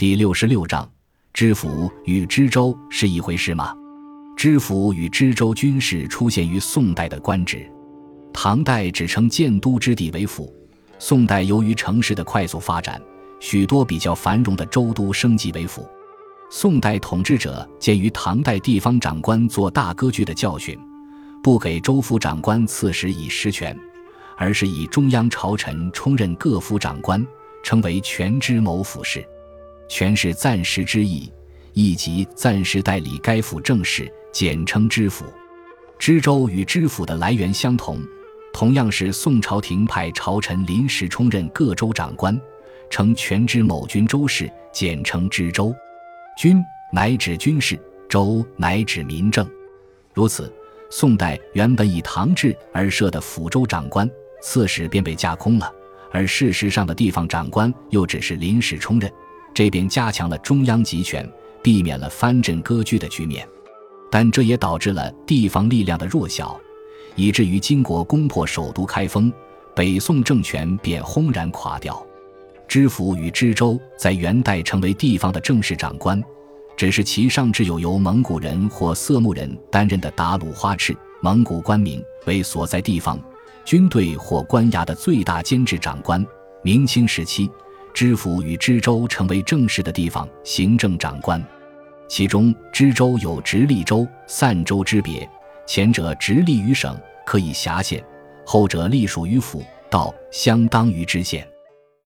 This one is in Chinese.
第六十六章，知府与知州是一回事吗？知府与知州均是出现于宋代的官职。唐代只称建都之地为府，宋代由于城市的快速发展，许多比较繁荣的州都升级为府。宋代统治者鉴于唐代地方长官做大割据的教训，不给州府长官赐食以实权，而是以中央朝臣充任各府长官，称为权知谋府事。权是暂时之意，亦即暂时代理该府政事，简称知府。知州与知府的来源相同，同样是宋朝廷派朝臣临时充任各州长官，称全知某军州事，简称知州。军乃指军事，州乃指民政。如此，宋代原本以唐制而设的府州长官，刺史便被架空了，而事实上的地方长官又只是临时充任。这便加强了中央集权，避免了藩镇割据的局面，但这也导致了地方力量的弱小，以至于金国攻破首都开封，北宋政权便轰然垮掉。知府与知州在元代成为地方的正式长官，只是其上至有由蒙古人或色目人担任的达鲁花赤蒙古官名为所在地方军队或官衙的最大监制长官。明清时期。知府与知州成为正式的地方行政长官，其中知州有直隶州、散州之别，前者直隶于省，可以辖县；后者隶属于府，道相当于知县。